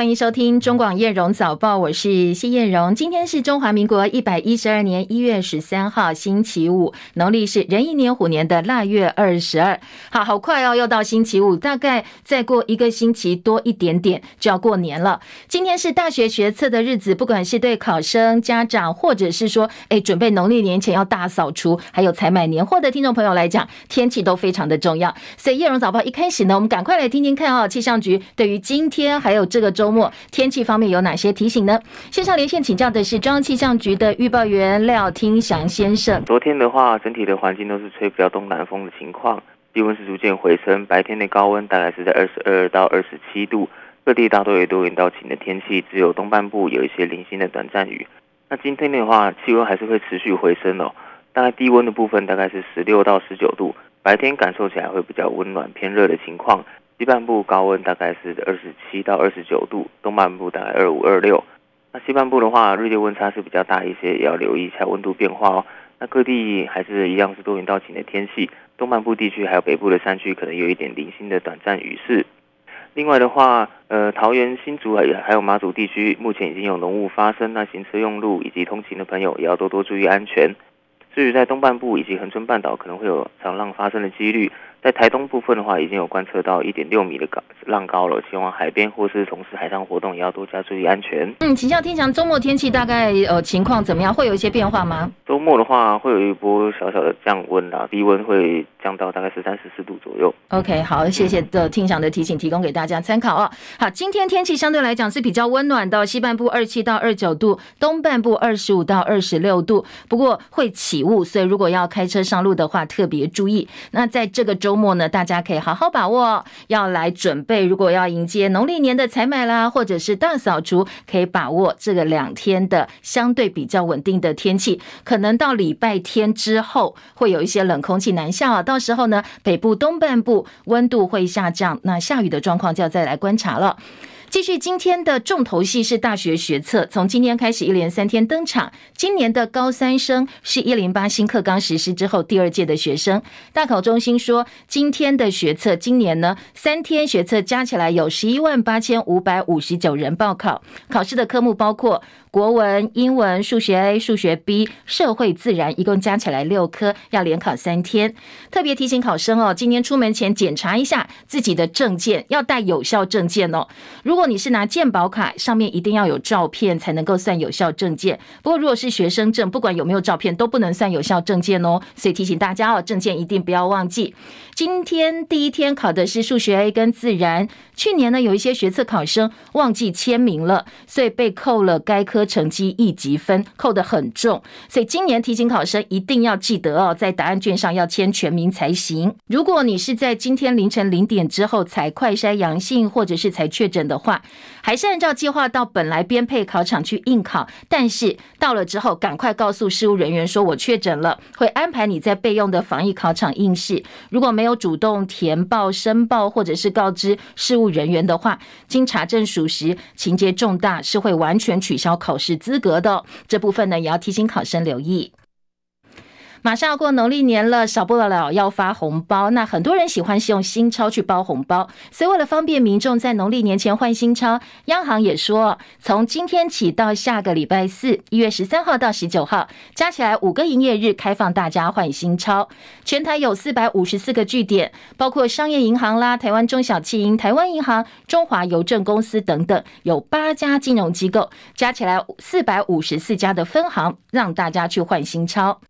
欢迎收听中广叶荣早报，我是谢叶荣。今天是中华民国一百一十二年一月十三号，星期五，农历是壬寅年虎年的腊月二十二。好好快哦，又到星期五，大概再过一个星期多一点点就要过年了。今天是大学学测的日子，不管是对考生、家长，或者是说哎准备农历年前要大扫除，还有采买年货的听众朋友来讲，天气都非常的重要。所以叶荣早报一开始呢，我们赶快来听听看哦，气象局对于今天还有这个周末天气方面有哪些提醒呢？线上连线请教的是中央气象局的预报员廖听祥先生。昨天的话，整体的环境都是吹比较东南风的情况，低温是逐渐回升，白天的高温大概是在二十二到二十七度，各地大多有多云到晴的天气，只有东半部有一些零星的短暂雨。那今天的话，气温还是会持续回升哦，大概低温的部分大概是十六到十九度，白天感受起来会比较温暖偏热的情况。西半部高温大概是二十七到二十九度，东半部大概二五二六。那西半部的话，日夜温差是比较大一些，也要留意一下温度变化哦。那各地还是一样是多云到晴的天气，东半部地区还有北部的山区可能有一点零星的短暂雨势。另外的话，呃，桃园、新竹还还有马祖地区目前已经有浓雾发生，那行车用路以及通勤的朋友也要多多注意安全。至于在东半部以及恒春半岛可能会有长浪发生的几率。在台东部分的话，已经有观测到一点六米的高浪高了，前往海边或是从事海上活动也要多加注意安全。嗯，请教天祥，周末天气大概呃情况怎么样？会有一些变化吗？周末的话，会有一波小小的降温啦，低温会降到大概十三、十四度左右。OK，好，谢谢的听祥的提醒，提供给大家参考哦。好，今天天气相对来讲是比较温暖的，西半部二七到二九度，东半部二十五到二十六度，不过会起雾，所以如果要开车上路的话，特别注意。那在这个周周末呢，大家可以好好把握，要来准备。如果要迎接农历年的采买啦，或者是大扫除，可以把握这个两天的相对比较稳定的天气。可能到礼拜天之后，会有一些冷空气南下啊，到时候呢，北部东半部温度会下降，那下雨的状况就要再来观察了。继续，今天的重头戏是大学学测，从今天开始一连三天登场。今年的高三生是一零八新课纲实施之后第二届的学生。大考中心说，今天的学测，今年呢三天学测加起来有十一万八千五百五十九人报考，考试的科目包括。国文、英文、数学 A、数学 B、社会、自然，一共加起来六科，要连考三天。特别提醒考生哦，今天出门前检查一下自己的证件，要带有效证件哦。如果你是拿健保卡，上面一定要有照片才能够算有效证件。不过如果是学生证，不管有没有照片，都不能算有效证件哦。所以提醒大家哦，证件一定不要忘记。今天第一天考的是数学 A 跟自然。去年呢，有一些学测考生忘记签名了，所以被扣了该科成绩一级分，扣得很重。所以今年提醒考生一定要记得哦，在答案卷上要签全名才行。如果你是在今天凌晨零点之后才快筛阳性，或者是才确诊的话，还是按照计划到本来编配考场去应考。但是到了之后，赶快告诉事务人员说我确诊了，会安排你在备用的防疫考场应试。如果没有主动填报申报，或者是告知事务人员的话，经查证属实，情节重大，是会完全取消考考试资格的。这部分呢，也要提醒考生留意。马上要过农历年了，少不了要发红包。那很多人喜欢是用新钞去包红包，所以为了方便民众在农历年前换新钞，央行也说，从今天起到下个礼拜四，一月十三号到十九号，加起来五个营业日开放大家换新钞。全台有四百五十四个据点，包括商业银行啦、台湾中小企银、台湾银行、中华邮政公司等等，有八家金融机构，加起来四百五十四家的分行，让大家去换新钞。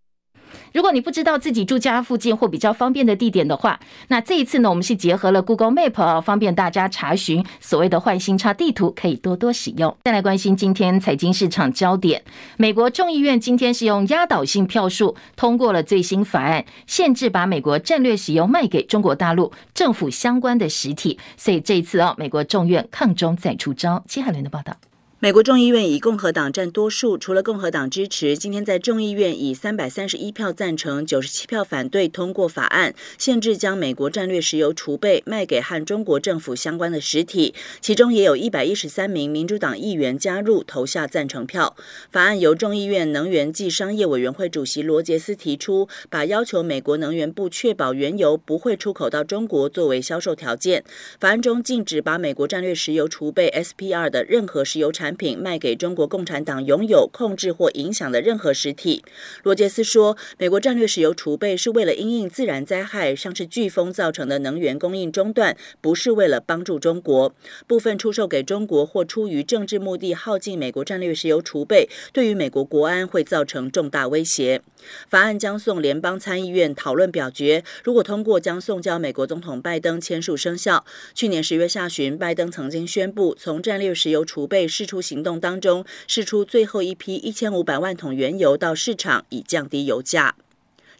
如果你不知道自己住家附近或比较方便的地点的话，那这一次呢，我们是结合了 Google Map，啊方便大家查询所谓的换新差地图，可以多多使用。再来关心今天财经市场焦点，美国众议院今天是用压倒性票数通过了最新法案，限制把美国战略石油卖给中国大陆政府相关的实体。所以这一次啊，美国众院抗中再出招。戚海伦的报道。美国众议院以共和党占多数，除了共和党支持，今天在众议院以三百三十一票赞成、九十七票反对通过法案，限制将美国战略石油储备卖给和中国政府相关的实体。其中也有一百一十三名民主党议员加入投下赞成票。法案由众议院能源暨商业委员会主席罗杰斯提出，把要求美国能源部确保原油不会出口到中国作为销售条件。法案中禁止把美国战略石油储备 SPR 的任何石油产产品卖给中国共产党拥有、控制或影响的任何实体。罗杰斯说：“美国战略石油储备是为了因应自然灾害，像是飓风造成的能源供应中断，不是为了帮助中国。部分出售给中国或出于政治目的耗尽美国战略石油储备，对于美国国安会造成重大威胁。”法案将送联邦参议院讨论表决，如果通过，将送交美国总统拜登签署生效。去年十月下旬，拜登曾经宣布从战略石油储备释出。行动当中释出最后一批一千五百万桶原油到市场，以降低油价。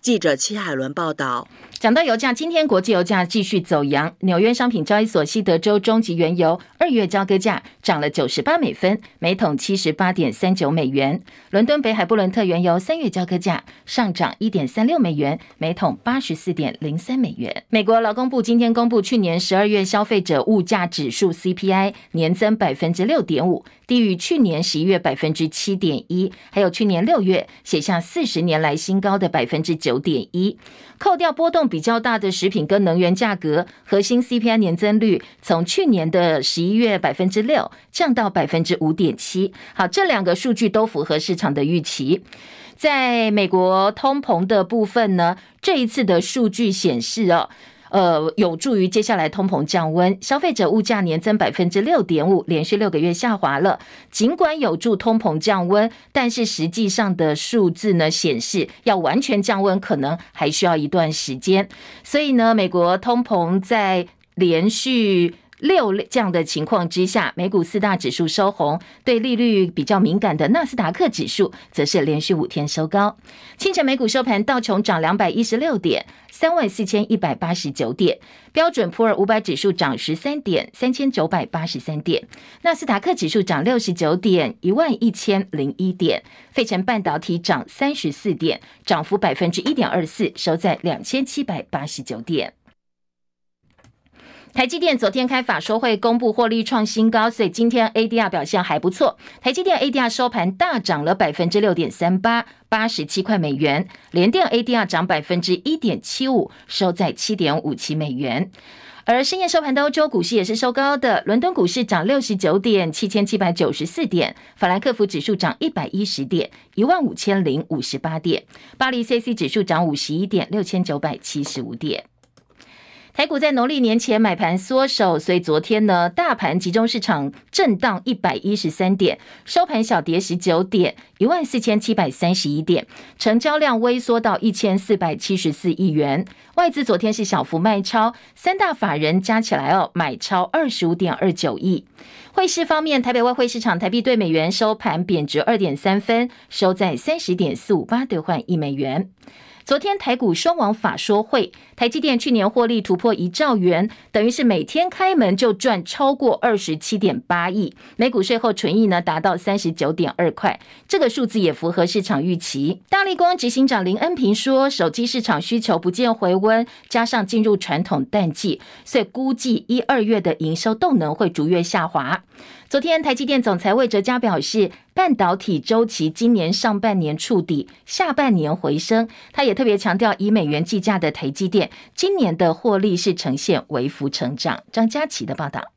记者戚海伦报道。讲到油价，今天国际油价继续走扬。纽约商品交易所西德州中级原油二月交割价涨了九十八美分，每桶七十八点三九美元。伦敦北海布伦特原油三月交割价上涨一点三六美元，每桶八十四点零三美元。美国劳工部今天公布去年十二月消费者物价指数 CPI 年增百分之六点五，低于去年十一月百分之七点一，还有去年六月写下四十年来新高的百分之九九点一。扣掉波动比较大的食品跟能源价格，核心 CPI 年增率从去年的十一月百分之六降到百分之五点七。好，这两个数据都符合市场的预期。在美国通膨的部分呢，这一次的数据显示哦。呃，有助于接下来通膨降温，消费者物价年增百分之六点五，连续六个月下滑了。尽管有助通膨降温，但是实际上的数字呢显示，要完全降温可能还需要一段时间。所以呢，美国通膨在连续。六这样的情况之下，美股四大指数收红，对利率比较敏感的纳斯达克指数则是连续五天收高。清晨美股收盘，道琼涨两百一十六点，三万四千一百八十九点；标准普尔五百指数涨十三点，三千九百八十三点；纳斯达克指数涨六十九点，一万一千零一点；费城半导体涨三十四点，涨幅百分之一点二四，收在两千七百八十九点。台积电昨天开法说会公布获利创新高，所以今天 ADR 表现还不错。台积电 ADR 收盘大涨了百分之六点三八，八十七块美元。联电 ADR 涨百分之一点七五，收在七点五七美元。而深夜收盘的欧洲股市也是收高的，伦敦股市涨六十九点，七千七百九十四点；法兰克福指数涨一百一十点，一万五千零五十八点；巴黎 c c 指数涨五十一点，六千九百七十五点。台股在农历年前买盘缩手，所以昨天呢，大盘集中市场震荡一百一十三点，收盘小跌十九点，一万四千七百三十一点，成交量微缩到一千四百七十四亿元。外资昨天是小幅卖超，三大法人加起来哦，买超二十五点二九亿。汇市方面，台北外汇市场台币兑美元收盘贬值二点三分，收在三十点四五八兑换一美元。昨天台股双王法说会，台积电去年获利突破一兆元，等于是每天开门就赚超过二十七点八亿，每股税后纯益呢达到三十九点二块，这个数字也符合市场预期。大力光执行长林恩平说，手机市场需求不见回温，加上进入传统淡季，所以估计一二月的营收动能会逐月下滑。昨天，台积电总裁魏哲嘉表示，半导体周期今年上半年触底，下半年回升。他也特别强调，以美元计价的台积电今年的获利是呈现微幅成长。张佳琪的报道。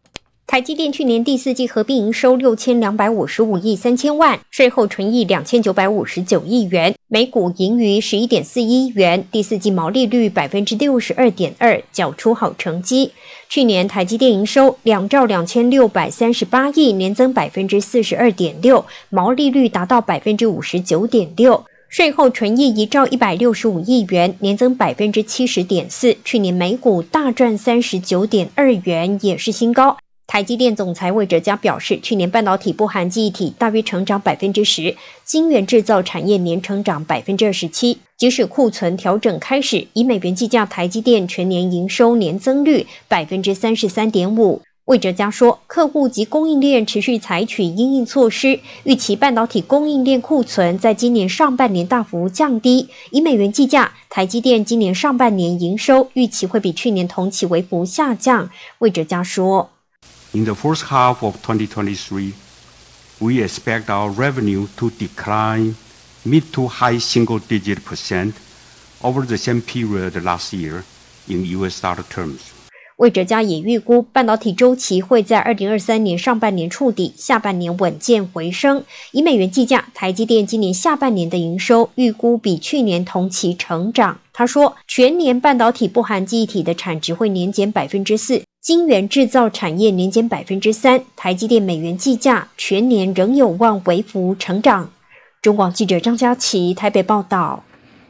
台积电去年第四季合并营收六千两百五十五亿三千万，税后纯益两千九百五十九亿元，每股盈余十一点四一元，第四季毛利率百分之六十二点二，缴出好成绩。去年台积电营收两兆两千六百三十八亿，年增百分之四十二点六，毛利率达到百分之五十九点六，税后纯益一兆一百六十五亿元，年增百分之七十点四。去年每股大赚三十九点二元，也是新高。台积电总裁魏哲嘉表示，去年半导体不含记忆体大约成长百分之十，晶圆制造产业年成长百分之二十七。即使库存调整开始，以美元计价，台积电全年营收年增率百分之三十三点五，魏哲嘉说，客户及供应链持续采取因应措施，预期半导体供应链库存在今年上半年大幅降低。以美元计价，台积电今年上半年营收预期会比去年同期微幅下降。魏哲嘉说，In the first half of 2023, we expect our revenue to decline mid to high single-digit percent over the same period last year in U.S. dollar terms. 魏哲家也预估，半导体周期会在二零二三年上半年触底，下半年稳健回升。以美元计价，台积电今年下半年的营收预估比去年同期成长。他说，全年半导体不含记忆体的产值会年减百分之四，晶圆制造产业年减百分之三。台积电美元计价，全年仍有望微幅成长。中广记者张佳琪台北报道。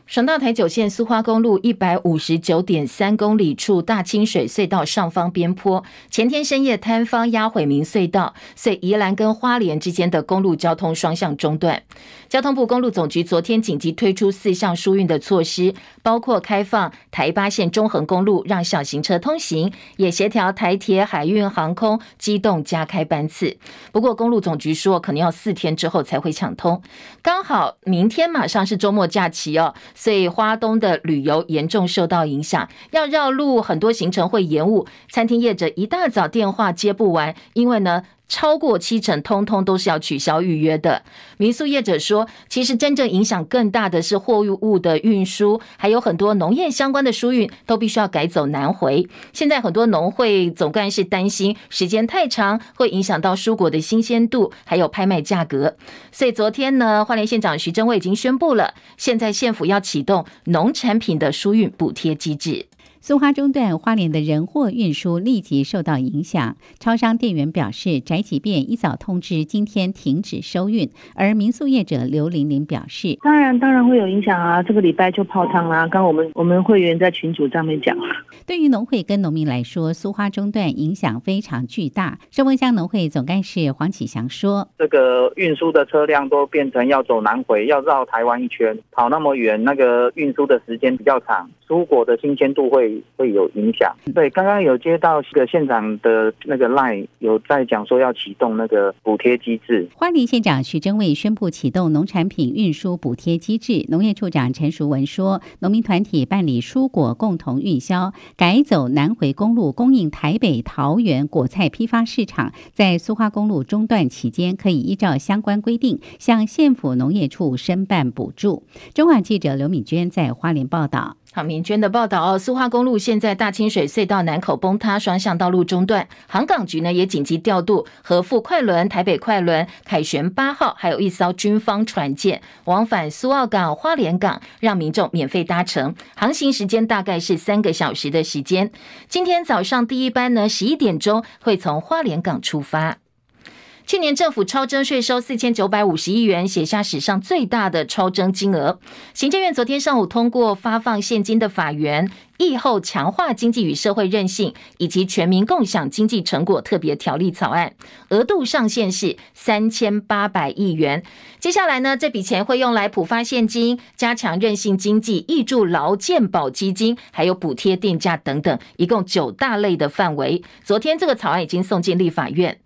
省道台九线苏花公路一百五十九点三公里处大清水隧道上方边坡，前天深夜坍方压毁明隧道，遂宜兰跟花莲之间的公路交通双向中断。交通部公路总局昨天紧急推出四项疏运的措施，包括开放台八线中横公路让小型车通行，也协调台铁、海运、航空机动加开班次。不过公路总局说，可能要四天之后才会抢通。刚好明天马上是周末假期哦。所以花东的旅游严重受到影响，要绕路，很多行程会延误。餐厅业者一大早电话接不完，因为呢。超过七成，通通都是要取消预约的。民宿业者说，其实真正影响更大的是货物的运输，还有很多农业相关的疏运都必须要改走南回。现在很多农会总干事担心时间太长，会影响到蔬果的新鲜度，还有拍卖价格。所以昨天呢，花莲县长徐榛蔚已经宣布了，现在县府要启动农产品的疏运补贴机制。苏花中段，花莲的人货运输立即受到影响。超商店员表示，宅急便一早通知今天停止收运。而民宿业者刘玲玲表示，当然当然会有影响啊，这个礼拜就泡汤啦。刚我们我们会员在群组上面讲。对于农会跟农民来说，苏花中断影响非常巨大。圣丰乡农会总干事黄启祥说：“这个运输的车辆都变成要走南回，要绕台湾一圈，跑那么远，那个运输的时间比较长，蔬果的新鲜度会。”会有影响。对，刚刚有接到这个县长的那个 line，有在讲说要启动那个补贴机制。花莲县长徐榛蔚宣布启动农产品运输补贴机制。农业处长陈淑文说，农民团体办理蔬果共同运销，改走南回公路供应台北、桃园果菜批发市场，在苏花公路中断期间，可以依照相关规定向县府农业处申办补助。中广记者刘敏娟在花莲报道。好，明娟的报道哦，苏花公路现在大清水隧道南口崩塌，双向道路中断。航港局呢也紧急调度合富快轮、台北快轮、凯旋八号，还有一艘军方船舰往返苏澳港、花莲港，让民众免费搭乘。航行时间大概是三个小时的时间。今天早上第一班呢，十一点钟会从花莲港出发。去年政府超征税收四千九百五十亿元，写下史上最大的超征金额。行政院昨天上午通过发放现金的法源疫后强化经济与社会韧性以及全民共享经济成果特别条例草案，额度上限是三千八百亿元。接下来呢，这笔钱会用来普发现金、加强韧性经济、挹注劳健保基金，还有补贴电价等等，一共九大类的范围。昨天这个草案已经送进立法院。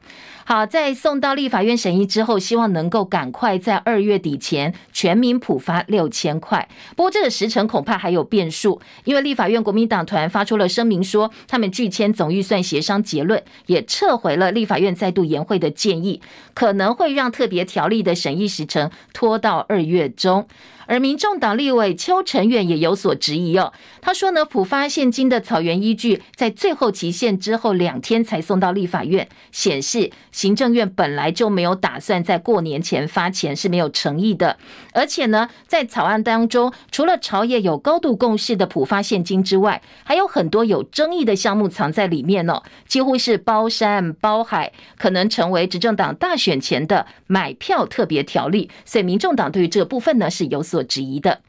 好，在送到立法院审议之后，希望能够赶快在二月底前全民普发六千块。不过这个时程恐怕还有变数，因为立法院国民党团发出了声明说，他们拒签总预算协商结论，也撤回了立法院再度延会的建议，可能会让特别条例的审议时程拖到二月中。而民众党立委邱成远也有所质疑哦，他说呢，普发现金的草原依据在最后期限之后两天才送到立法院，显示行政院本来就没有打算在过年前发钱是没有诚意的。而且呢，在草案当中，除了朝野有高度共识的普发现金之外，还有很多有争议的项目藏在里面哦，几乎是包山包海，可能成为执政党大选前的买票特别条例。所以民众党对于这部分呢是有所。所质疑的，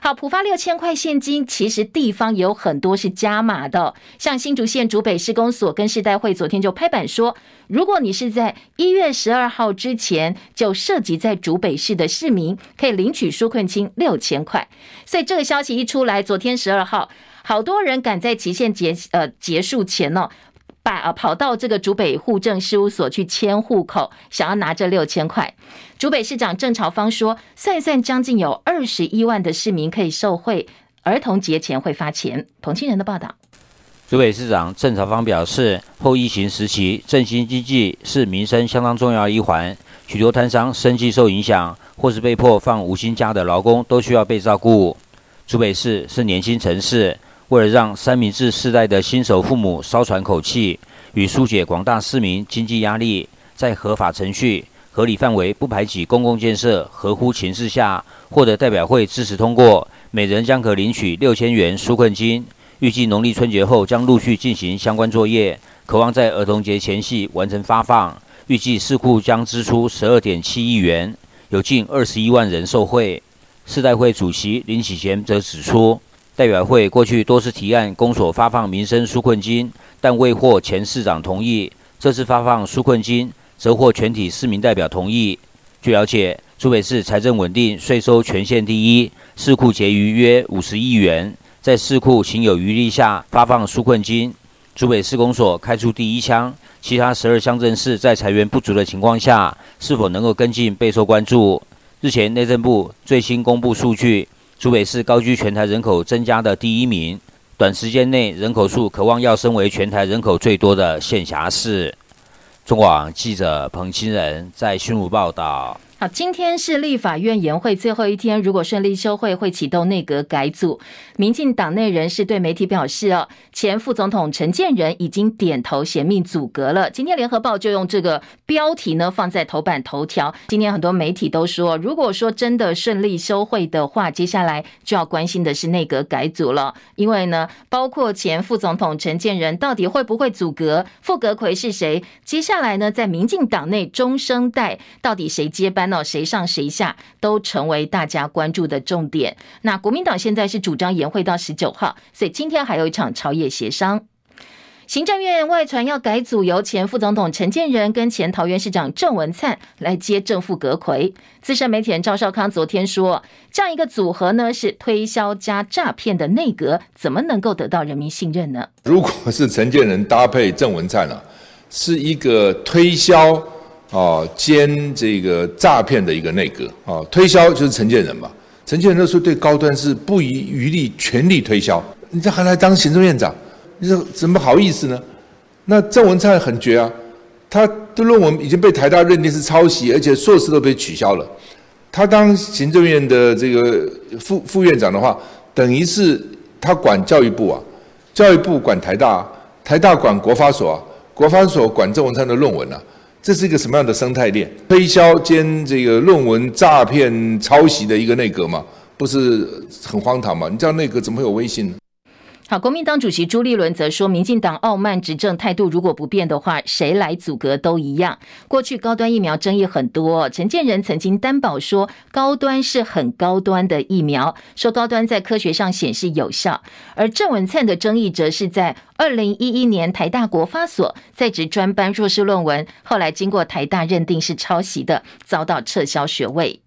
好，普发六千块现金，其实地方也有很多是加码的，像新竹县竹北市公所跟世代会昨天就拍板说，如果你是在一月十二号之前就涉及在竹北市的市民，可以领取纾困金六千块。所以这个消息一出来，昨天十二号，好多人赶在期限结呃结束前呢、把啊跑到这个竹北户政事务所去迁户口，想要拿这六千块。竹北市长郑朝芳说，算一算，将近有二十一万的市民可以受惠，儿童节前会发钱。彭清仁的报道。竹北市长郑朝芳表示，后疫情时期振兴经济是民生相当重要一环，许多摊商生计受影响，或是被迫放无薪假的劳工都需要被照顾。竹北市是年轻城市。为了让三明治世代的新手父母稍喘口气，与疏解广大市民经济压力，在合法程序、合理范围、不排挤公共建设、合乎情势下，获得代表会支持通过，每人将可领取六千元纾困金。预计农历春节后将陆续进行相关作业，可望在儿童节前夕完成发放。预计市库将支出十二点七亿元，有近二十一万人受惠。世代会主席林启贤则指出。代表会过去多次提案公所发放民生纾困金，但未获前市长同意。这次发放纾困金，则获全体市民代表同意。据了解，竹北市财政稳定，税收全县第一，市库结余约五十亿元。在市库行有余力下发放纾困金，竹北市公所开出第一枪。其他十二乡镇市在财源不足的情况下，是否能够跟进备受关注。日前内政部最新公布数据。竹北市高居全台人口增加的第一名，短时间内人口数渴望要升为全台人口最多的县辖市。中广记者彭清仁在新竹报道。好，今天是立法院延会最后一天，如果顺利休会，会启动内阁改组。民进党内人士对媒体表示，哦，前副总统陈建仁已经点头衔命阻隔了。今天联合报就用这个标题呢放在头版头条。今天很多媒体都说，如果说真的顺利休会的话，接下来就要关心的是内阁改组了，因为呢，包括前副总统陈建仁到底会不会阻隔，副阁揆是谁？接下来呢，在民进党内中生代到底谁接班？到谁上谁下都成为大家关注的重点。那国民党现在是主张延会到十九号，所以今天还有一场朝野协商。行政院外传要改组，由前副总统陈建仁跟前桃园市长郑文灿来接正副阁揆。资深媒体人赵少康昨天说，这样一个组合呢，是推销加诈骗的内阁，怎么能够得到人民信任呢？如果是陈建仁搭配郑文灿呢、啊，是一个推销。哦，兼这个诈骗的一个内阁，哦，推销就是承建人嘛。承建人那时候对高端是不遗余力，全力推销。你这还来当行政院长，你说怎么好意思呢？那郑文灿很绝啊，他的论文已经被台大认定是抄袭，而且硕士都被取消了。他当行政院的这个副副院长的话，等于是他管教育部啊，教育部管台大，台大管国发所啊，国发所管郑文灿的论文啊。这是一个什么样的生态链？推销兼这个论文诈骗抄袭的一个内阁嘛，不是很荒唐嘛？你知道内阁怎么会有微信呢？好，国民党主席朱立伦则说，民进党傲慢执政态度如果不变的话，谁来阻隔都一样。过去高端疫苗争议很多，陈建仁曾经担保说高端是很高端的疫苗，说高端在科学上显示有效。而郑文灿的争议则是在二零一一年台大国发所在职专班硕士论文，后来经过台大认定是抄袭的，遭到撤销学位。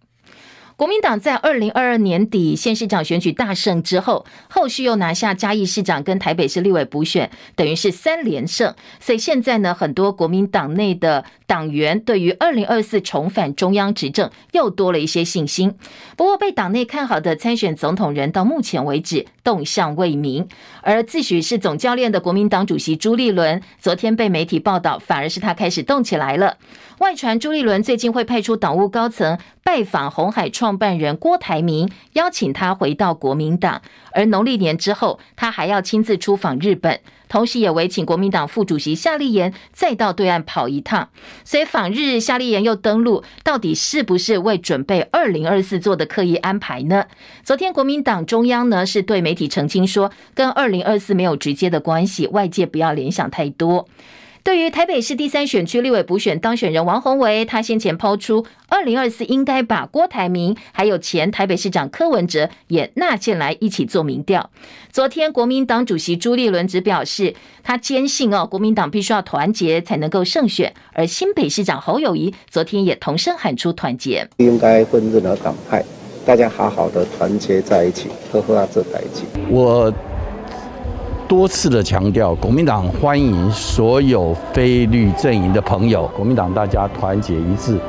国民党在二零二二年底县市长选举大胜之后，后续又拿下嘉义市长跟台北市立委补选，等于是三连胜。所以现在呢，很多国民党内的党员对于二零二四重返中央执政又多了一些信心。不过，被党内看好的参选总统人到目前为止动向未明。而自诩是总教练的国民党主席朱立伦，昨天被媒体报道，反而是他开始动起来了。外传朱立伦最近会派出党务高层拜访红海创办人郭台铭，邀请他回到国民党。而农历年之后，他还要亲自出访日本，同时也委请国民党副主席夏立言再到对岸跑一趟。所以访日，夏立言又登陆，到底是不是为准备二零二四做的刻意安排呢？昨天国民党中央呢是对媒体澄清说，跟二零二四没有直接的关系，外界不要联想太多。对于台北市第三选区立委补选当选人王宏维，他先前抛出二零二四应该把郭台铭还有前台北市长柯文哲也纳进来一起做民调。昨天国民党主席朱立伦只表示，他坚信哦，国民党必须要团结才能够胜选。而新北市长侯友谊昨天也同声喊出团结，应该分任何党派，大家好好的团结在一起，呵护啊这在一起。我多次的强调，国民党欢迎所有非绿阵营的朋友，国民党大家团结一致。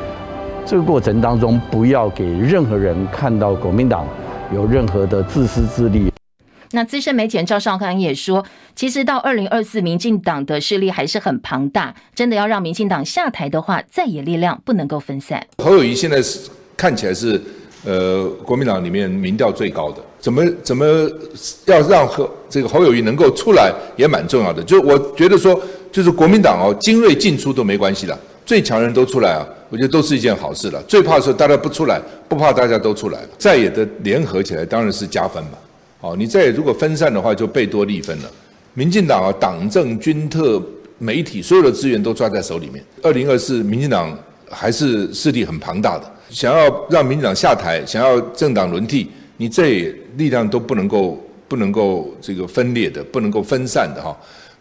这个过程当中，不要给任何人看到国民党有任何的自私自利。那资深媒体人赵少康也说，其实到二零二四，民进党的势力还是很庞大，真的要让民进党下台的话，在野力量不能够分散。侯友谊现在是看起来是呃国民党里面民调最高的，怎么怎么要让和这个侯友谊能够出来也蛮重要的。就我觉得说，就是国民党哦，精锐进出都没关系的，最强人都出来啊。我觉得都是一件好事了。最怕是大家不出来，不怕大家都出来了。在野的联合起来当然是加分嘛。哦，你在野如果分散的话，就贝多利分了。民进党啊，党政军特媒体所有的资源都抓在手里面。二零二四，民进党还是势力很庞大的。想要让民进党下台，想要政党轮替，你这力量都不能够不能够这个分裂的，不能够分散的哈。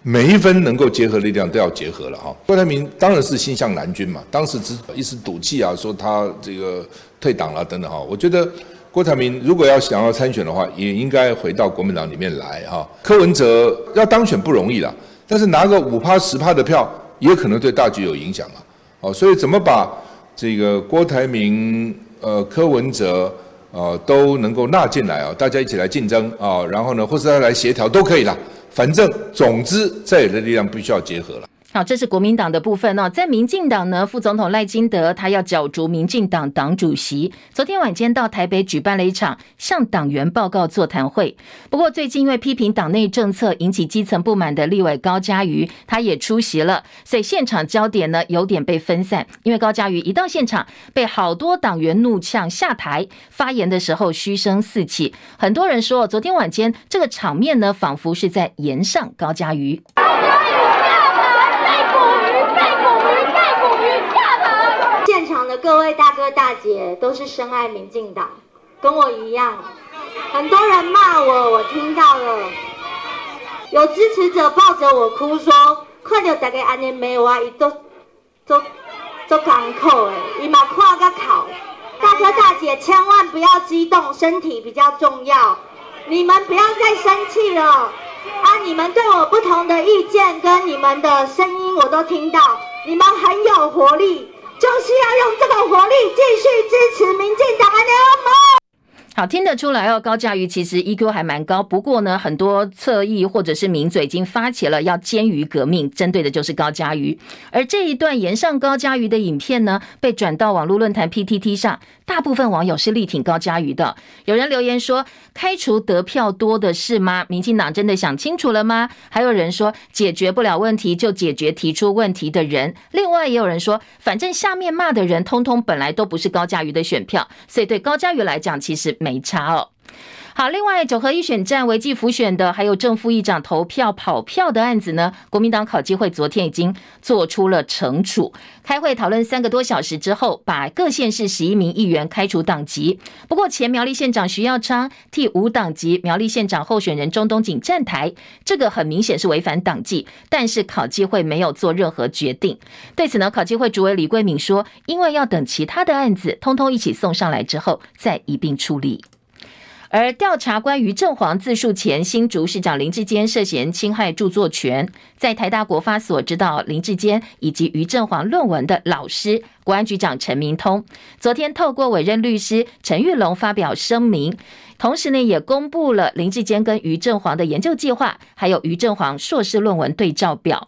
每一分能够结合力量都要结合了哈。郭台铭当然是心向蓝军嘛，当时只一时赌气啊，说他这个退党了等等哈。我觉得郭台铭如果要想要参选的话，也应该回到国民党里面来哈。柯文哲要当选不容易了，但是拿个五趴十趴的票，也可能对大局有影响啊。哦，所以怎么把这个郭台铭、呃柯文哲呃都能够纳进来啊？大家一起来竞争啊，然后呢，或是他来协调都可以了。反正，总之，在野的力量必须要结合了。好，这是国民党的部分哦。在民进党呢，副总统赖金德他要角逐民进党党主席。昨天晚间到台北举办了一场向党员报告座谈会。不过最近因为批评党内政策引起基层不满的立委高嘉瑜，他也出席了，所以现场焦点呢有点被分散。因为高嘉瑜一到现场，被好多党员怒呛下台，发言的时候嘘声四起。很多人说，昨天晚间这个场面呢，仿佛是在延上高嘉瑜。各位大哥大姐都是深爱民进党，跟我一样，很多人骂我，我听到了。有支持者抱着我哭说：“快点大家安尼骂我，伊都都都港口诶，伊嘛看个考。”大哥大姐千万不要激动，身体比较重要。你们不要再生气了啊！你们对我不同的意见跟你们的声音我都听到，你们很有活力。就是要用这个活力继续支持民进党的联盟好，听得出来哦，高嘉瑜其实 EQ 还蛮高，不过呢，很多侧翼或者是名嘴已经发起了要监瑜革命，针对的就是高嘉瑜。而这一段言上高嘉瑜的影片呢，被转到网络论坛 PTT 上，大部分网友是力挺高嘉瑜的。有人留言说：“开除得票多的是吗？民进党真的想清楚了吗？”还有人说：“解决不了问题就解决提出问题的人。”另外也有人说：“反正下面骂的人通通本来都不是高嘉瑜的选票，所以对高嘉瑜来讲，其实。”没差哦。好，另外九合一选战违纪浮选的，还有正副议长投票跑票的案子呢，国民党考纪会昨天已经做出了惩处。开会讨论三个多小时之后，把各县市十一名议员开除党籍。不过前苗栗县长徐耀昌替无党籍苗栗县长候选人钟东锦站台，这个很明显是违反党纪，但是考纪会没有做任何决定。对此呢，考纪会主委李贵敏说，因为要等其他的案子通通一起送上来之后，再一并处理。而调查关于正黄自述前新竹市长林志坚涉嫌侵害著作权，在台大国发所指导林志坚以及于正煌论文的老师国安局长陈明通，昨天透过委任律师陈玉龙发表声明，同时呢也公布了林志坚跟于正煌的研究计划，还有于正煌硕士论文对照表。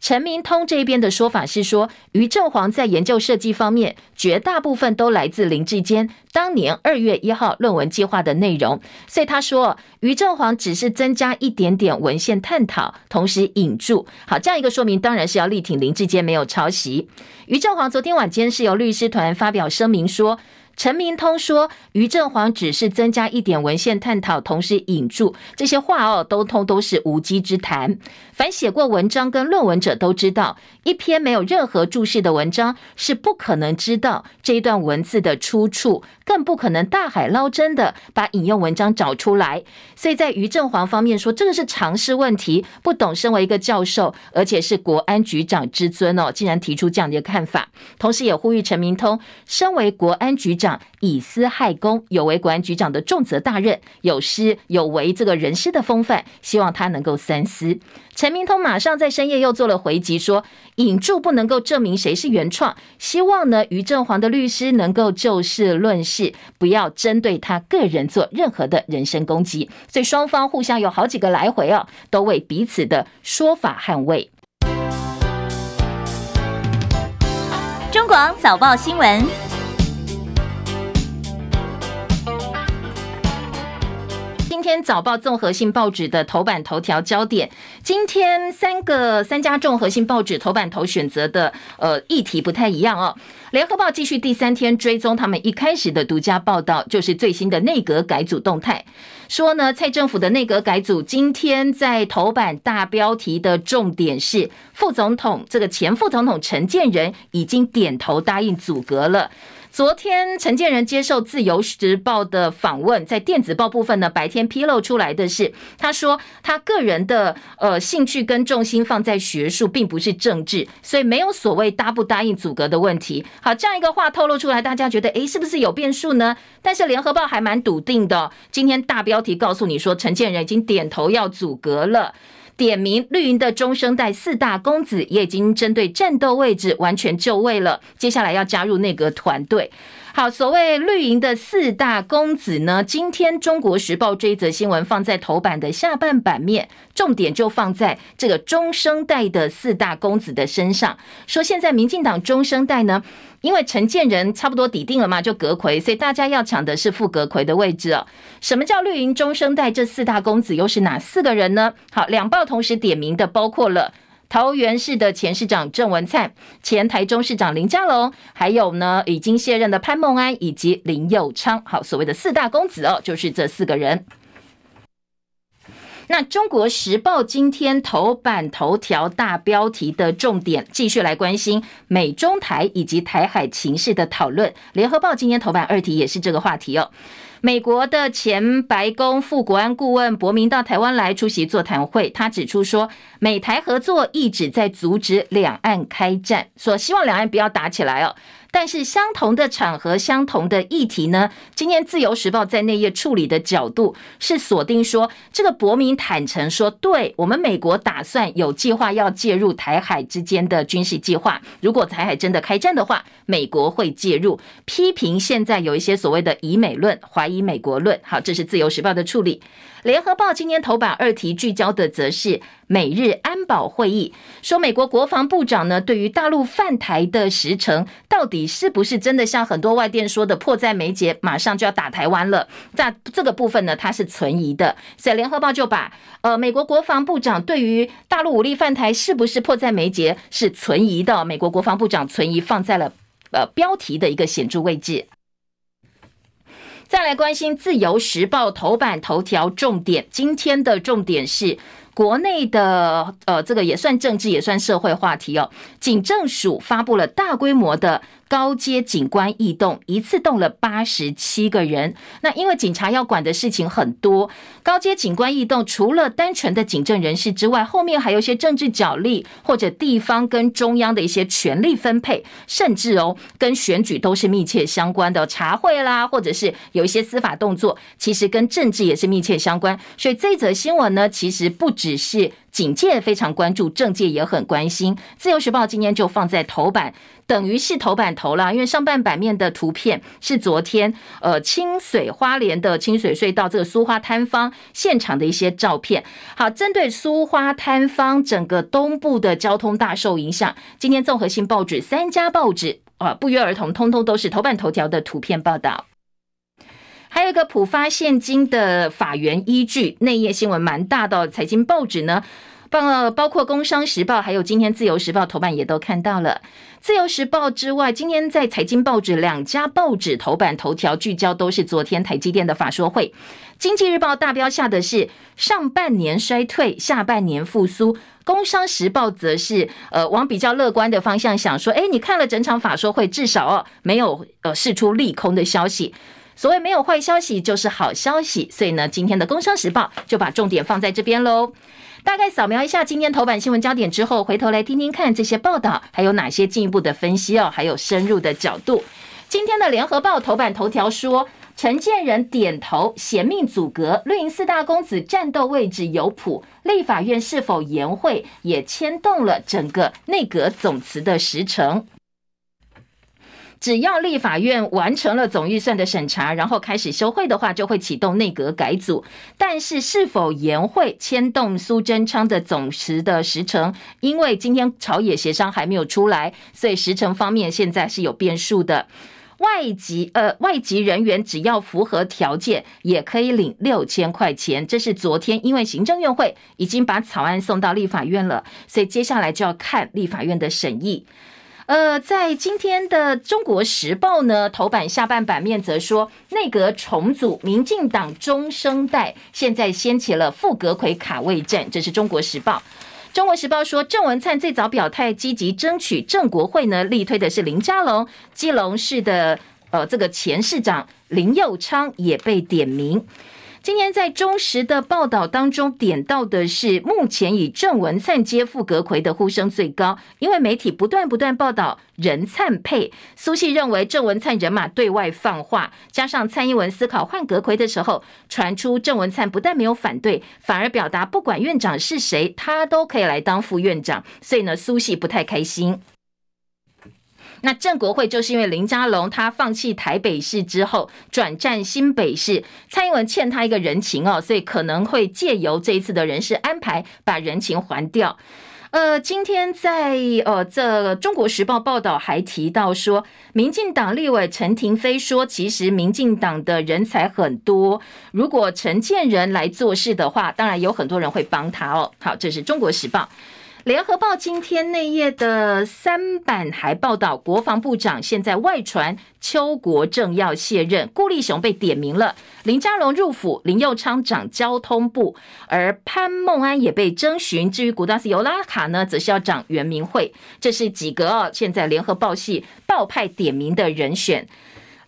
陈明通这边的说法是说，于正煌在研究设计方面，绝大部分都来自林志坚当年二月一号论文计划的内容，所以他说，于正煌只是增加一点点文献探讨，同时引注。好，这样一个说明，当然是要力挺林志坚没有抄袭。于正煌昨天晚间是由律师团发表声明说。陈明通说，余正煌只是增加一点文献探讨，同时引注这些话哦，都通都是无稽之谈。凡写过文章跟论文者都知道，一篇没有任何注释的文章是不可能知道这一段文字的出处，更不可能大海捞针的把引用文章找出来。所以在于正煌方面说，这个是常识问题，不懂身为一个教授，而且是国安局长之尊哦，竟然提出这样的一个看法，同时也呼吁陈明通身为国安局长。以私害公，有违国安局长的重责大任，有失有违这个人师的风范，希望他能够三思。陈明通马上在深夜又做了回击，说引注不能够证明谁是原创，希望呢于正煌的律师能够就事论事，不要针对他个人做任何的人身攻击。所以双方互相有好几个来回哦，都为彼此的说法捍卫。中广早报新闻。天早报综合性报纸的头版头条焦点，今天三个三家综合性报纸头版头选择的呃议题不太一样哦。联合报继续第三天追踪他们一开始的独家报道，就是最新的内阁改组动态，说呢蔡政府的内阁改组今天在头版大标题的重点是副总统这个前副总统陈建仁已经点头答应组阁了。昨天，陈建仁接受自由时报的访问，在电子报部分呢，白天披露出来的是，他说他个人的呃兴趣跟重心放在学术，并不是政治，所以没有所谓答不答应阻隔的问题。好，这样一个话透露出来，大家觉得诶，是不是有变数呢？但是联合报还蛮笃定的，今天大标题告诉你说，陈建仁已经点头要阻隔了。点名绿营的中生代四大公子也已经针对战斗位置完全就位了，接下来要加入内阁团队。好，所谓绿营的四大公子呢，今天中国时报这一则新闻放在头版的下半版面，重点就放在这个中生代的四大公子的身上，说现在民进党中生代呢。因为陈建仁差不多抵定了嘛，就阁魁，所以大家要抢的是副阁魁的位置哦。什么叫绿营中生代？这四大公子又是哪四个人呢？好，两报同时点名的包括了桃园市的前市长郑文灿、前台中市长林佳龙，还有呢已经卸任的潘孟安以及林佑昌。好，所谓的四大公子哦，就是这四个人。那《中国时报》今天头版头条大标题的重点，继续来关心美中台以及台海情势的讨论。《联合报》今天头版二题也是这个话题哦。美国的前白宫副国安顾问伯明到台湾来出席座谈会，他指出说，美台合作一直在阻止两岸开战，说希望两岸不要打起来哦。但是相同的场合、相同的议题呢？今天《自由时报》在内页处理的角度是锁定说，这个伯明坦承说，对我们美国打算有计划要介入台海之间的军事计划。如果台海真的开战的话，美国会介入。批评现在有一些所谓的以美论、怀疑美国论。好，这是《自由时报》的处理。联合报今天头版二题聚焦的则是美日安保会议，说美国国防部长呢，对于大陆犯台的时程，到底是不是真的像很多外电说的迫在眉睫，马上就要打台湾了？在这个部分呢，它是存疑的。所以联合报就把呃美国国防部长对于大陆武力犯台是不是迫在眉睫是存疑的，美国国防部长存疑放在了呃标题的一个显著位置。再来关心《自由时报》头版头条重点，今天的重点是国内的呃，这个也算政治，也算社会话题哦。警政署发布了大规模的。高阶警官异动，一次动了八十七个人。那因为警察要管的事情很多，高阶警官异动除了单纯的警政人士之外，后面还有一些政治角力，或者地方跟中央的一些权力分配，甚至哦跟选举都是密切相关的查贿啦，或者是有一些司法动作，其实跟政治也是密切相关。所以这则新闻呢，其实不只是警界非常关注，政界也很关心。自由时报今天就放在头版。等于是头版头了，因为上半版面的图片是昨天呃清水花莲的清水隧道这个苏花坍方现场的一些照片。好，针对苏花坍方整个东部的交通大受影响，今天综合性报纸三家报纸啊不约而同，通通都是头版头条的图片报道。还有一个普发现金的法源依据，内页新闻蛮大的，财经报纸呢。包包括《工商时报》还有今天《自由时报》头版也都看到了，《自由时报》之外，今天在财经报纸两家报纸头版头条聚焦都是昨天台积电的法说会，《经济日报》大标下的是上半年衰退，下半年复苏，《工商时报》则是呃往比较乐观的方向想说，哎，你看了整场法说会，至少哦没有呃释出利空的消息，所谓没有坏消息就是好消息，所以呢，今天的《工商时报》就把重点放在这边喽。大概扫描一下今天头版新闻焦点之后，回头来听听看这些报道还有哪些进一步的分析哦，还有深入的角度。今天的联合报头版头条说，陈建仁点头贤命阻隔，绿营四大公子战斗位置有谱，立法院是否延会也牵动了整个内阁总辞的时程。只要立法院完成了总预算的审查，然后开始休会的话，就会启动内阁改组。但是是否延会牵动苏贞昌的总时的时程？因为今天朝野协商还没有出来，所以时程方面现在是有变数的。外籍呃外籍人员只要符合条件，也可以领六千块钱。这是昨天因为行政院会已经把草案送到立法院了，所以接下来就要看立法院的审议。呃，在今天的《中国时报》呢，头版下半版面则说，内阁重组，民进党中生代现在掀起了副阁揆卡位战。这是《中国时报》。《中国时报》说，郑文灿最早表态积极争取正国会呢，力推的是林佳龙，基隆市的呃这个前市长林佑昌也被点名。今天在中时的报道当中点到的是，目前以郑文灿接副阁揆的呼声最高，因为媒体不断不断报道人灿配。苏系认为郑文灿人马对外放话，加上蔡英文思考换阁揆的时候，传出郑文灿不但没有反对，反而表达不管院长是谁，他都可以来当副院长，所以呢，苏系不太开心。那郑国会就是因为林佳龙他放弃台北市之后转战新北市，蔡英文欠他一个人情哦，所以可能会借由这一次的人事安排把人情还掉。呃，今天在呃这中国时报报道还提到说，民进党立委陈亭妃说，其实民进党的人才很多，如果陈建仁来做事的话，当然有很多人会帮他哦。好，这是中国时报。联合报今天内页的三版还报道，国防部长现在外传邱国正要卸任，顾立雄被点名了，林佳龙入府，林佑昌长交通部，而潘孟安也被征询。至于古达斯尤拉卡呢，则是要长原民会。这是几个哦，现在联合报系报派点名的人选。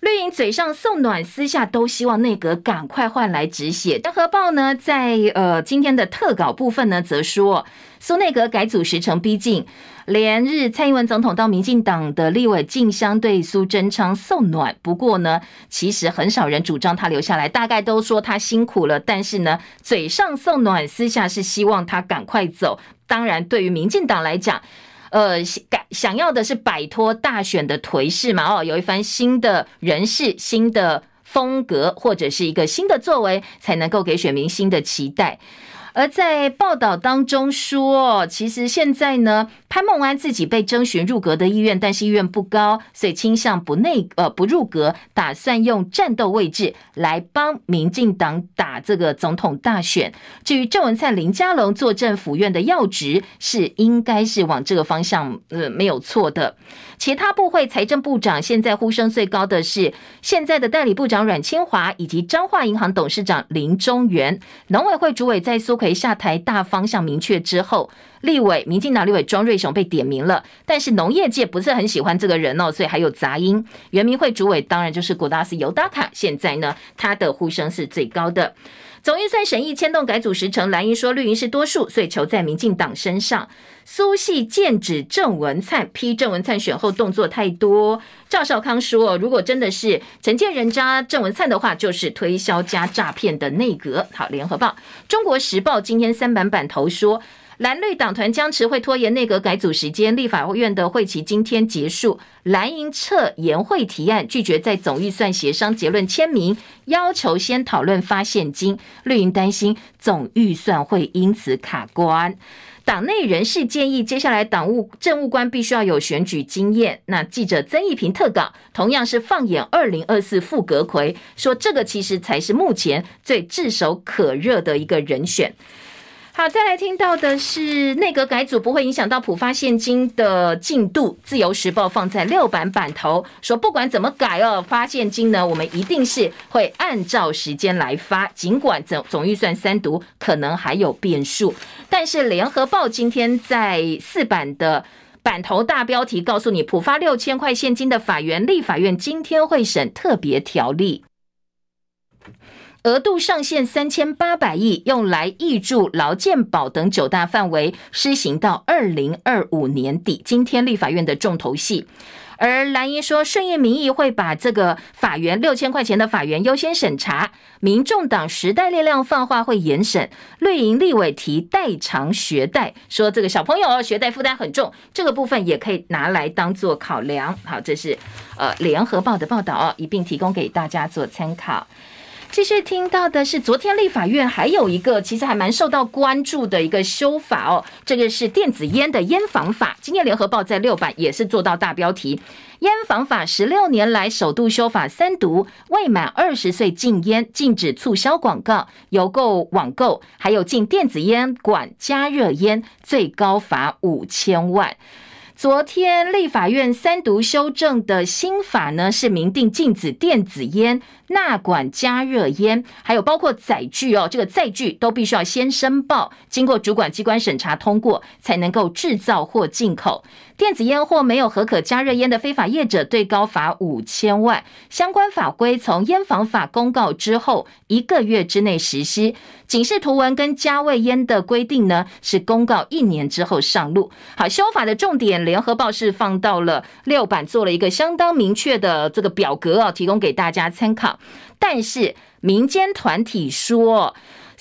绿营嘴上送暖，私下都希望内阁赶快换来止血。联合报呢，在呃今天的特稿部分呢，则说苏内阁改组时程逼近，连日蔡英文总统到民进党的立委竞相对苏贞昌送暖。不过呢，其实很少人主张他留下来，大概都说他辛苦了。但是呢，嘴上送暖，私下是希望他赶快走。当然，对于民进党来讲，呃，想想要的是摆脱大选的颓势嘛？哦，有一番新的人事、新的风格，或者是一个新的作为，才能够给选民新的期待。而在报道当中说，其实现在呢，潘孟安自己被征询入阁的意愿，但是意愿不高，所以倾向不内呃不入阁，打算用战斗位置来帮民进党打这个总统大选。至于郑文灿、林佳龙坐镇府院的要职，是应该是往这个方向呃没有错的。其他部会财政部长现在呼声最高的是现在的代理部长阮清华，以及彰化银行董事长林中原。农委会主委在苏揆下台大方向明确之后，立委民进党立委庄瑞雄被点名了，但是农业界不是很喜欢这个人哦，所以还有杂音。原民会主委当然就是古达斯尤达卡，现在呢他的呼声是最高的。总预算审议牵动改组时程，蓝营说绿营是多数，所以球在民进党身上。苏系剑指郑文灿，批郑文灿选后动作太多。赵少康说，如果真的是陈建仁渣郑文灿的话，就是推销加诈骗的内阁。好，联合报、中国时报今天三版版头说，蓝绿党团僵持会拖延内阁改组时间，立法院的会期今天结束，蓝营撤延会提案，拒绝在总预算协商结论签名，要求先讨论发现金。绿营担心总预算会因此卡关。党内人士建议，接下来党务政务官必须要有选举经验。那记者曾益平特稿，同样是放眼二零二四副阁揆，说这个其实才是目前最炙手可热的一个人选。好，再来听到的是内阁改组不会影响到普发现金的进度。自由时报放在六版版头说，不管怎么改哦，发现金呢，我们一定是会按照时间来发。尽管总总预算三读可能还有变数，但是联合报今天在四版的版头大标题告诉你，普发六千块现金的法源，立法院今天会审特别条例。额度上限三千八百亿，用来挹注劳健保等九大范围，施行到二零二五年底。今天立法院的重头戏。而蓝营说，顺应民意会把这个法源六千块钱的法源优先审查。民众党时代力量放话会严审。绿营立委提代偿学贷，说这个小朋友学贷负担很重，这个部分也可以拿来当做考量。好，这是呃联合报的报道哦，一并提供给大家做参考。继续听到的是，昨天立法院还有一个其实还蛮受到关注的一个修法哦，这个是电子烟的烟防法。今天联合报在六版也是做到大标题：烟防法十六年来首度修法三读，未满二十岁禁烟，禁止促销广告、邮购、网购，还有禁电子烟管加热烟，最高罚五千万。昨天立法院三读修正的新法呢，是明定禁止电子烟、纳管加热烟，还有包括载具哦，这个载具都必须要先申报，经过主管机关审查通过，才能够制造或进口。电子烟或没有核可加热烟的非法业者，最高罚五千万。相关法规从烟防法公告之后一个月之内实施。警示图文跟加味烟的规定呢，是公告一年之后上路。好，修法的重点，联合报是放到了六版，做了一个相当明确的这个表格啊，提供给大家参考。但是民间团体说。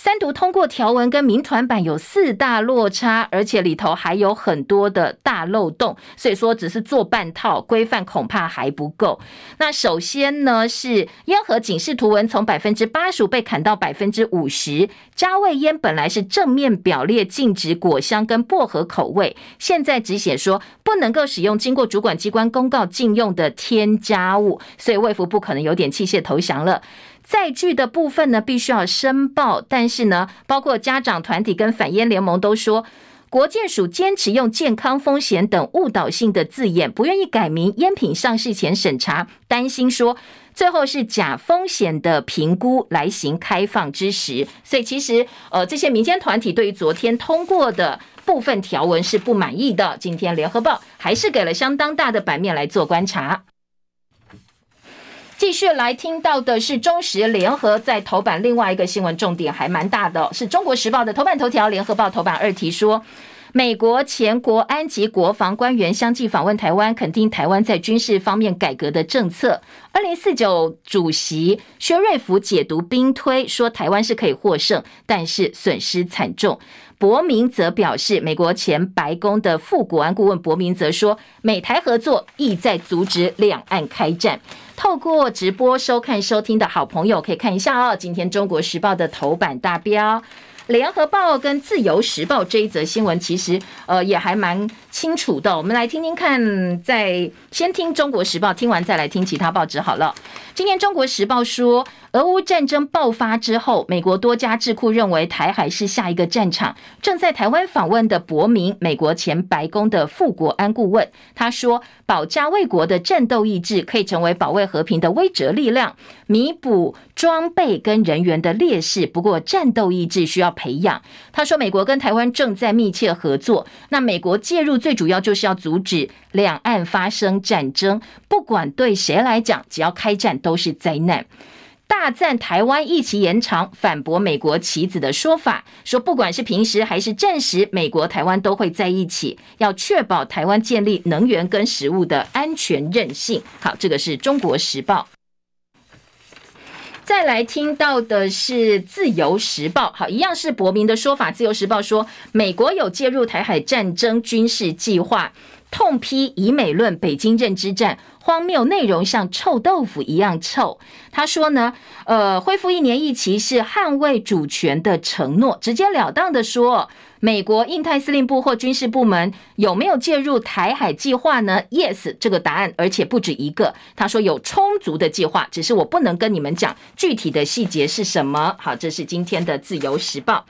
三读通过条文跟民团版有四大落差，而且里头还有很多的大漏洞，所以说只是做半套规范恐怕还不够。那首先呢是烟盒警示图文从百分之八十五被砍到百分之五十，加味烟本来是正面表列禁止果香跟薄荷口味，现在只写说不能够使用经过主管机关公告禁用的添加物，所以卫福部可能有点弃械投降了。载具的部分呢，必须要申报，但是呢，包括家长团体跟反烟联盟都说，国健署坚持用健康风险等误导性的字眼，不愿意改名烟品上市前审查，担心说最后是假风险的评估来行开放之时，所以其实呃，这些民间团体对于昨天通过的部分条文是不满意的。今天联合报还是给了相当大的版面来做观察。继续来听到的是中时联合在头版另外一个新闻重点还蛮大的，是中国时报的头版头条，联合报头版二题说，美国前国安及国防官员相继访问台湾，肯定台湾在军事方面改革的政策。二零四九主席薛瑞福解读兵推，说台湾是可以获胜，但是损失惨重。伯明则表示，美国前白宫的副国安顾问伯明则说，美台合作意在阻止两岸开战。透过直播收看、收听的好朋友可以看一下哦。今天《中国时报》的头版大标，《联合报》跟《自由时报》这一则新闻，其实呃也还蛮清楚的。我们来听听看，在先听《中国时报》，听完再来听其他报纸好了。今天《中国时报》说。俄乌战争爆发之后，美国多家智库认为台海是下一个战场。正在台湾访问的伯明，美国前白宫的副国安顾问，他说：“保家卫国的战斗意志可以成为保卫和平的威慑力量，弥补装备跟人员的劣势。不过，战斗意志需要培养。”他说：“美国跟台湾正在密切合作。那美国介入最主要就是要阻止两岸发生战争，不管对谁来讲，只要开战都是灾难。”大赞台湾一起延长，反驳美国棋子的说法，说不管是平时还是战时，美国台湾都会在一起，要确保台湾建立能源跟食物的安全韧性。好，这个是中国时报。再来听到的是自由时报，好，一样是伯明的说法。自由时报说，美国有介入台海战争军事计划。痛批以美论，北京认知战荒谬，内容像臭豆腐一样臭。他说呢，呃，恢复一年一期是捍卫主权的承诺，直截了当的说，美国印太司令部或军事部门有没有介入台海计划呢？Yes，这个答案，而且不止一个。他说有充足的计划，只是我不能跟你们讲具体的细节是什么。好，这是今天的自由时报。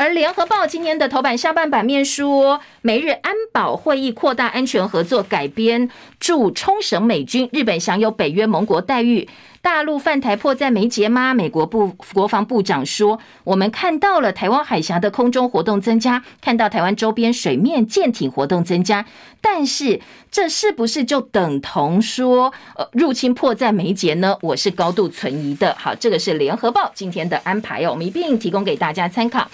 而联合报今天的头版下半版面说，美日安保会议扩大安全合作，改编驻冲绳美军，日本享有北约盟国待遇。大陆犯台迫在眉睫吗？美国部国防部长说，我们看到了台湾海峡的空中活动增加，看到台湾周边水面舰艇活动增加，但是这是不是就等同说呃入侵迫在眉睫呢？我是高度存疑的。好，这个是联合报今天的安排哦，我们一并提供给大家参考。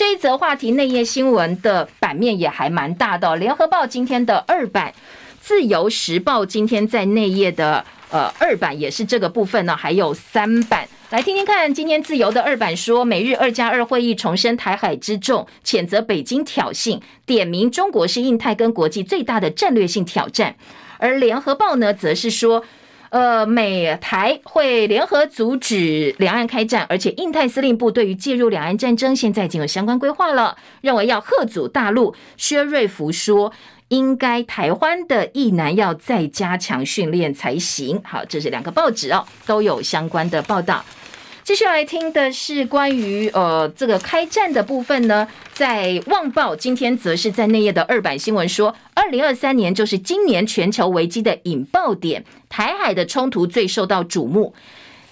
这一则话题内页新闻的版面也还蛮大的，联合报今天的二版。自由时报今天在内页的呃二版也是这个部分呢，还有三版，来听听看。今天自由的二版说，美日二加二会议重申台海之重，谴责北京挑衅，点名中国是印太跟国际最大的战略性挑战。而联合报呢，则是说，呃，美台会联合阻止两岸开战，而且印太司令部对于介入两岸战争现在已经有相关规划了，认为要吓阻大陆。薛瑞福说。应该台湾的役男要再加强训练才行。好，这是两个报纸哦，都有相关的报道。接下来听的是关于呃这个开战的部分呢，在《旺报》今天则是在内页的二版新闻说，二零二三年就是今年全球危机的引爆点，台海的冲突最受到瞩目。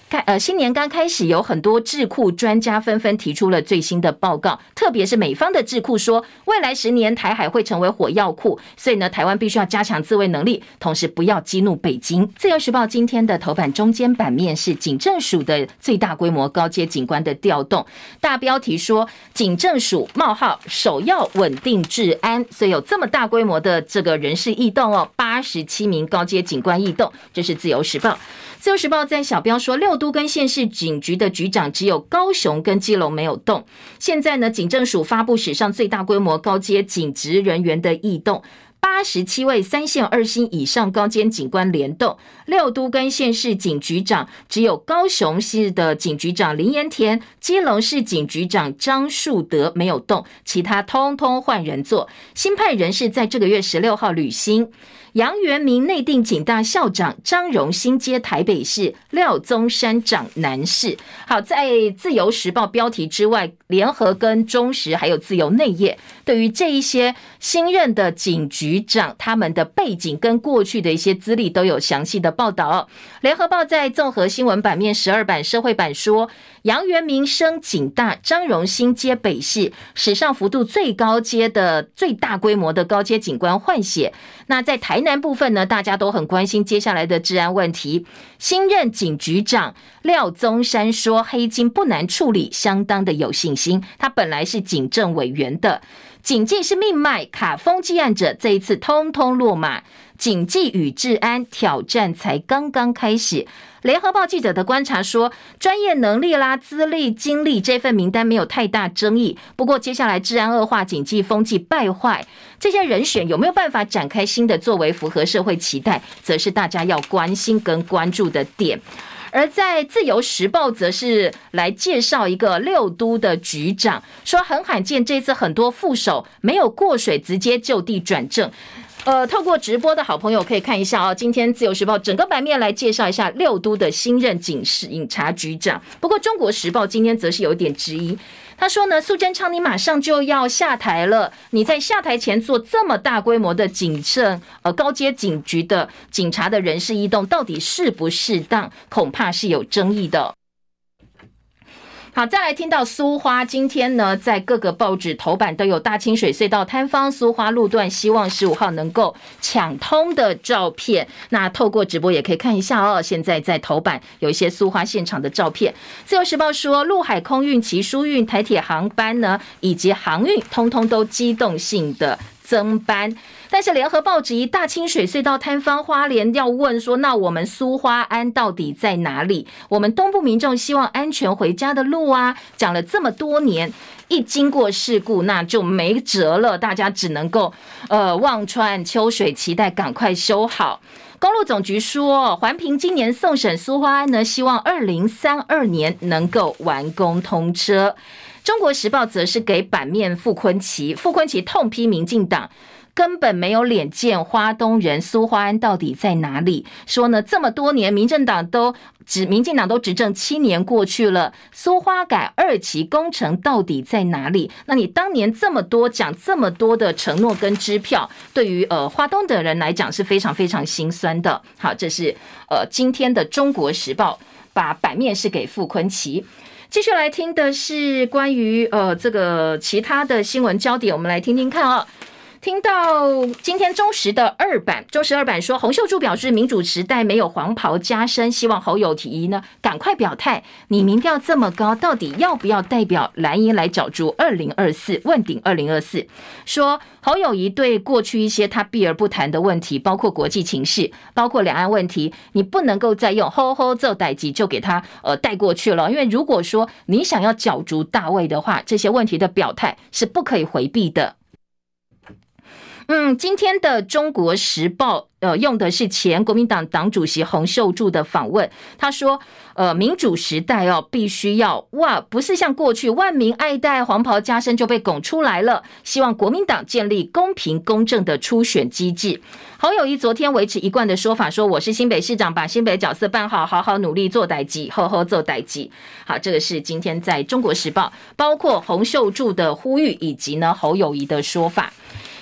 看呃，新年刚开始，有很多智库专家纷纷提出了最新的报告，特别是美方的智库说，未来十年台海会成为火药库，所以呢，台湾必须要加强自卫能力，同时不要激怒北京。自由时报今天的头版中间版面是警政署的最大规模高阶警官的调动，大标题说警政署冒号首要稳定治安，所以有这么大规模的这个人事异动哦，八十七名高阶警官异动，这是自由时报。自由时报在小标说，六都跟县市警局的局长只有高雄跟基隆没有动。现在呢，警政署发布史上最大规模高阶警职人员的异动。八十七位三线二星以上高阶警官联动，六都跟县市警局长只有高雄市的警局长林延田、基隆市警局长张树德没有动，其他通通换人做。新派人士在这个月十六号履新。杨元明内定警大校长，张荣兴接台北市，廖宗山长南市。好，在自由时报标题之外，联合跟中时还有自由内页，对于这一些新任的警局长，他们的背景跟过去的一些资历都有详细的报道。联合报在综合新闻版面十二版社会版说，杨元明升警大，张荣兴接北市，史上幅度最高阶的最大规模的高阶警官换血。那在台台南部分呢，大家都很关心接下来的治安问题。新任警局长廖宗山说，黑金不难处理，相当的有信心。他本来是警政委员的，警纪是命脉，卡封积案者这一次通通落马。警纪与治安挑战才刚刚开始。联合报记者的观察说，专业能力啦、资历、经历这份名单没有太大争议。不过，接下来治安恶化、警纪风气败坏，这些人选有没有办法展开新的作为，符合社会期待，则是大家要关心跟关注的点。而在自由时报，则是来介绍一个六都的局长，说很罕见，这次很多副手没有过水，直接就地转正。呃，透过直播的好朋友可以看一下啊，今天自由时报整个版面来介绍一下六都的新任警事警察局长。不过中国时报今天则是有点质疑，他说呢，苏贞昌你马上就要下台了，你在下台前做这么大规模的警政呃高阶警局的警察的人事异动，到底适不适当？恐怕是有争议的。好，再来听到苏花，今天呢，在各个报纸头版都有大清水隧道坍方苏花路段，希望十五号能够抢通的照片。那透过直播也可以看一下哦。现在在头版有一些苏花现场的照片。自由时报说，陆海空运、其疏运、台铁航班呢，以及航运，通通都机动性的增班。但是联合报质疑大清水隧道坍方，花莲要问说，那我们苏花安到底在哪里？我们东部民众希望安全回家的路啊，讲了这么多年，一经过事故那就没辙了，大家只能够呃望穿秋水，期待赶快修好。公路总局说，环评今年送审苏花安呢，希望二零三二年能够完工通车。中国时报则是给版面傅崐萁，傅崐萁痛批民进党。根本没有脸见花东人苏花安到底在哪里？说呢，这么多年，民政党都执，民进党都执政七年过去了，苏花改二期工程到底在哪里？那你当年这么多讲这么多的承诺跟支票，对于呃花东的人来讲是非常非常心酸的。好，这是呃今天的《中国时报》把版面是给傅崐萁。继续来听的是关于呃这个其他的新闻焦点，我们来听听看啊。听到今天中时的二版，中时二版说，洪秀柱表示民主时代没有黄袍加身，希望侯友宜呢赶快表态。你民调这么高，到底要不要代表蓝营来角逐二零二四问鼎二零二四？说侯友谊对过去一些他避而不谈的问题，包括国际情势，包括两岸问题，你不能够再用吼吼奏代志就给他呃带过去了。因为如果说你想要角逐大位的话，这些问题的表态是不可以回避的。嗯，今天的《中国时报》呃用的是前国民党党主席洪秀柱的访问，他说：“呃，民主时代哦，必须要哇，不是像过去万民爱戴、黄袍加身就被拱出来了。希望国民党建立公平公正的初选机制。”侯友宜昨天维持一贯的说法，说：“我是新北市长，把新北角色办好，好好努力做代志，好好做代志。”好，这个是今天在《中国时报》，包括洪秀柱的呼吁，以及呢侯友宜的说法。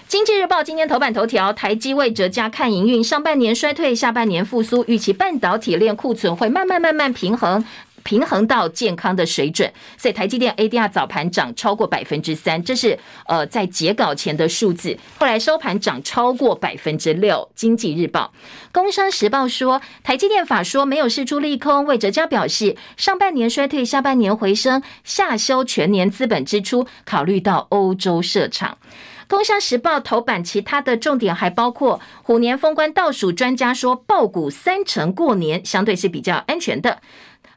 经济日报今天头版头条，台积为折价看营运，上半年衰退，下半年复苏，预期半导体链库存会慢慢慢慢平衡，平衡到健康的水准。所以台积电 ADR 早盘涨超过百分之三，这是呃在截稿前的数字，后来收盘涨超过百分之六。经济日报、工商时报说，台积电法说没有释出利空，为折价表示上半年衰退，下半年回升，下修全年资本支出，考虑到欧洲设厂。工商时报头版，其他的重点还包括虎年封关倒数，专家说抱股三成过年相对是比较安全的。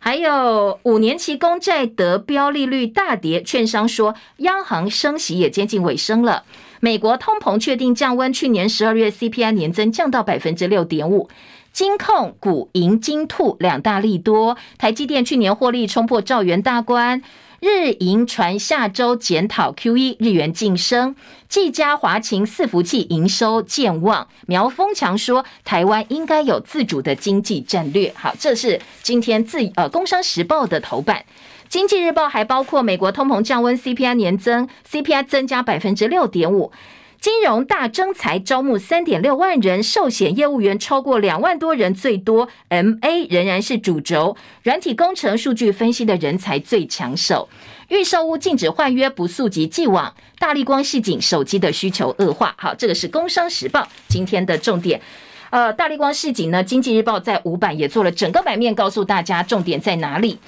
还有五年期公债得标利率大跌，券商说央行升息也接近尾声了。美国通膨确定降温，去年十二月 CPI 年增降到百分之六点五。金控股银金兔两大利多，台积电去年获利冲破兆元大关。日营传下周检讨 QE，日元晋升，技嘉华擎伺服器营收健旺。苗峰强说，台湾应该有自主的经济战略。好，这是今天自呃工商时报的头版。经济日报还包括美国通膨降温，CPI 年增，CPI 增加百分之六点五。金融大征才招募三点六万人，寿险业务员超过两万多人，最多 MA 仍然是主轴，软体工程、数据分析的人才最抢手。预售屋禁止换约，不溯及既往。大立光、示警手机的需求恶化。好，这个是工商时报今天的重点。呃，大立光、市井呢，经济日报在五版也做了整个版面，告诉大家重点在哪里。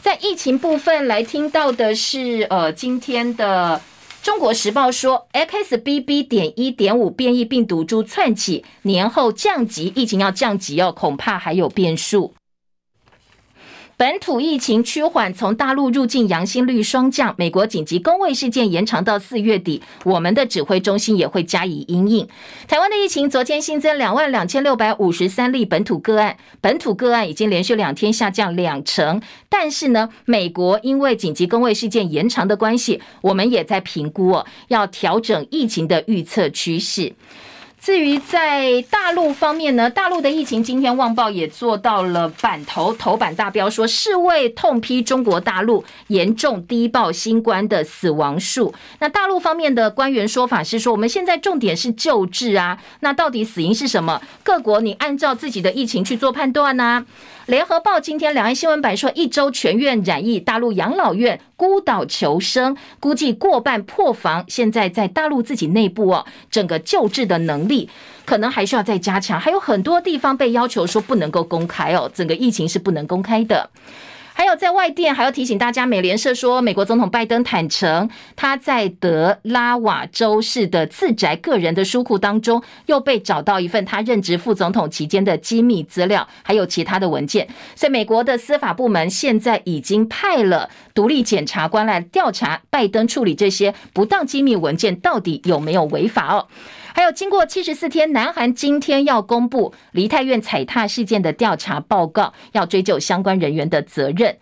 在疫情部分来听到的是，呃，今天的。中国时报说，XBB. 点一点五变异病毒株窜起，年后降级，疫情要降级哦，恐怕还有变数。本土疫情趋缓，从大陆入境阳性率双降。美国紧急公卫事件延长到四月底，我们的指挥中心也会加以因应。台湾的疫情昨天新增两万两千六百五十三例本土个案，本土个案已经连续两天下降两成。但是呢，美国因为紧急公卫事件延长的关系，我们也在评估哦，要调整疫情的预测趋势。至于在大陆方面呢，大陆的疫情今天《旺报》也做到了版头头版大标，说世卫痛批中国大陆严重低报新冠的死亡数。那大陆方面的官员说法是说，我们现在重点是救治啊，那到底死因是什么？各国你按照自己的疫情去做判断呢？联合报今天两岸新闻版说，一周全院染疫，大陆养老院孤岛求生，估计过半破防。现在在大陆自己内部哦，整个救治的能力可能还需要再加强，还有很多地方被要求说不能够公开哦，整个疫情是不能公开的。还有在外电，还要提醒大家，美联社说，美国总统拜登坦承，他在德拉瓦州市的自宅个人的书库当中，又被找到一份他任职副总统期间的机密资料，还有其他的文件。所以，美国的司法部门现在已经派了独立检察官来调查拜登处理这些不当机密文件到底有没有违法哦。还有，经过七十四天，南韩今天要公布梨泰院踩踏事件的调查报告，要追究相关人员的责任。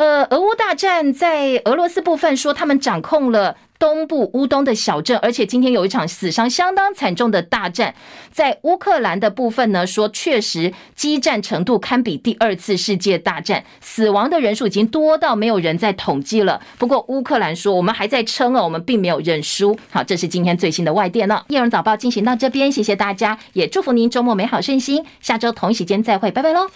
呃，俄乌大战在俄罗斯部分说他们掌控了。东部乌东的小镇，而且今天有一场死伤相当惨重的大战。在乌克兰的部分呢，说确实激战程度堪比第二次世界大战，死亡的人数已经多到没有人在统计了。不过乌克兰说我们还在撑哦，我们并没有认输。好，这是今天最新的外电了。夜荣早报进行到这边，谢谢大家，也祝福您周末美好顺心。下周同一时间再会，拜拜喽。